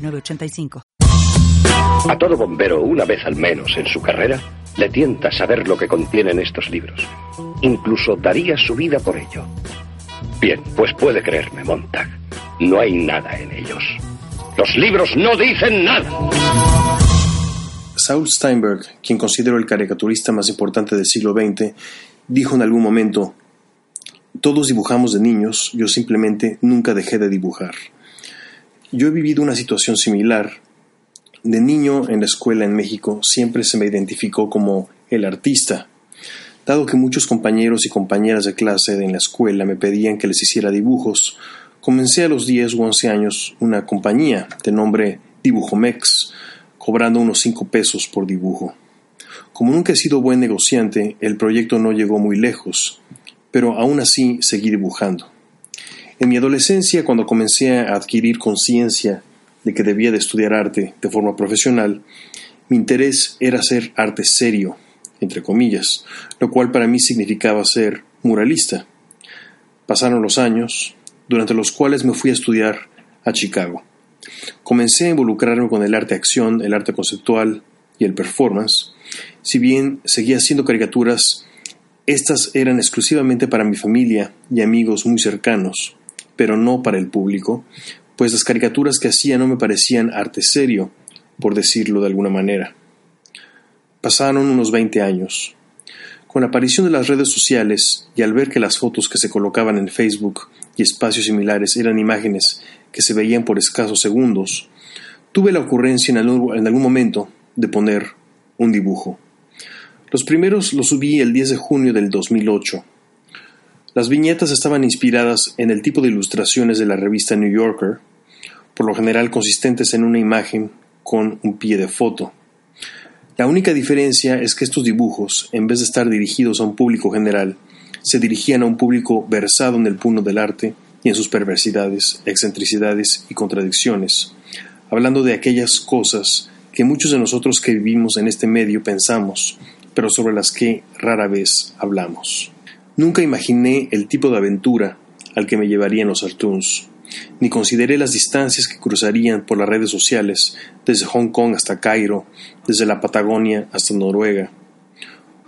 906985. A todo bombero, una vez al menos en su carrera, le tienta saber lo que contienen estos libros. Incluso daría su vida por ello. Bien, pues puede creerme, Montag. No hay nada en ellos. Los libros no dicen nada. Saul Steinberg, quien considero el caricaturista más importante del siglo XX, dijo en algún momento, todos dibujamos de niños, yo simplemente nunca dejé de dibujar. Yo he vivido una situación similar. De niño en la escuela en México siempre se me identificó como el artista, dado que muchos compañeros y compañeras de clase en la escuela me pedían que les hiciera dibujos. Comencé a los 10 u 11 años una compañía de nombre Dibujomex, cobrando unos 5 pesos por dibujo. Como nunca he sido buen negociante, el proyecto no llegó muy lejos, pero aún así seguí dibujando. En mi adolescencia, cuando comencé a adquirir conciencia de que debía de estudiar arte de forma profesional, mi interés era hacer arte serio, entre comillas, lo cual para mí significaba ser muralista. Pasaron los años, durante los cuales me fui a estudiar a Chicago. Comencé a involucrarme con el arte acción, el arte conceptual y el performance. Si bien seguía haciendo caricaturas estas eran exclusivamente para mi familia y amigos muy cercanos, pero no para el público, pues las caricaturas que hacía no me parecían arte serio, por decirlo de alguna manera. Pasaron unos 20 años. Con la aparición de las redes sociales y al ver que las fotos que se colocaban en Facebook y espacios similares eran imágenes que se veían por escasos segundos, tuve la ocurrencia en algún momento de poner un dibujo. Los primeros los subí el 10 de junio del 2008. Las viñetas estaban inspiradas en el tipo de ilustraciones de la revista New Yorker, por lo general consistentes en una imagen con un pie de foto. La única diferencia es que estos dibujos, en vez de estar dirigidos a un público general, se dirigían a un público versado en el puno del arte y en sus perversidades, excentricidades y contradicciones, hablando de aquellas cosas que muchos de nosotros que vivimos en este medio pensamos, pero sobre las que rara vez hablamos. Nunca imaginé el tipo de aventura al que me llevarían los Artoons, ni consideré las distancias que cruzarían por las redes sociales, desde Hong Kong hasta Cairo, desde la Patagonia hasta Noruega.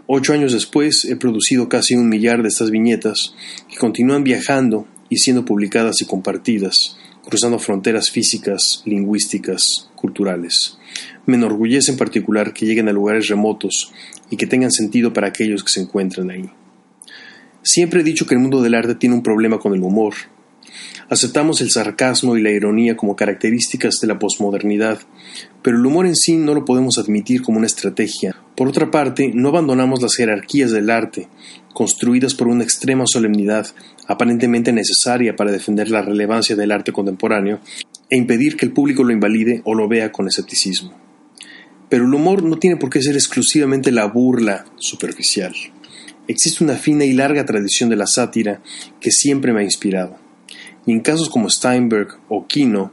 Ocho años después he producido casi un millar de estas viñetas que continúan viajando y siendo publicadas y compartidas, cruzando fronteras físicas, lingüísticas, culturales. Me enorgullece en particular que lleguen a lugares remotos y que tengan sentido para aquellos que se encuentran ahí. Siempre he dicho que el mundo del arte tiene un problema con el humor. Aceptamos el sarcasmo y la ironía como características de la posmodernidad, pero el humor en sí no lo podemos admitir como una estrategia. Por otra parte, no abandonamos las jerarquías del arte, construidas por una extrema solemnidad aparentemente necesaria para defender la relevancia del arte contemporáneo e impedir que el público lo invalide o lo vea con escepticismo. Pero el humor no tiene por qué ser exclusivamente la burla superficial. Existe una fina y larga tradición de la sátira que siempre me ha inspirado. Y en casos como Steinberg o Kino,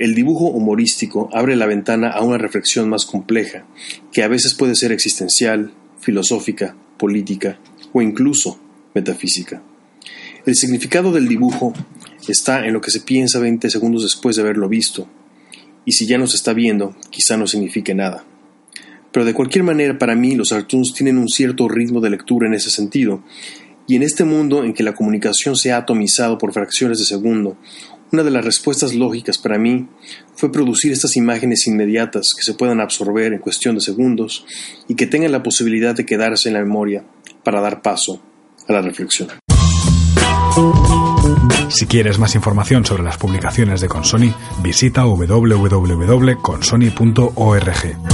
el dibujo humorístico abre la ventana a una reflexión más compleja, que a veces puede ser existencial, filosófica, política o incluso metafísica. El significado del dibujo está en lo que se piensa 20 segundos después de haberlo visto, y si ya no se está viendo, quizá no signifique nada. Pero de cualquier manera, para mí, los cartoons tienen un cierto ritmo de lectura en ese sentido, y en este mundo en que la comunicación se ha atomizado por fracciones de segundo, una de las respuestas lógicas para mí fue producir estas imágenes inmediatas que se puedan absorber en cuestión de segundos y que tengan la posibilidad de quedarse en la memoria para dar paso a la reflexión. Si quieres más información sobre las publicaciones de Consoni, visita www.consoni.org.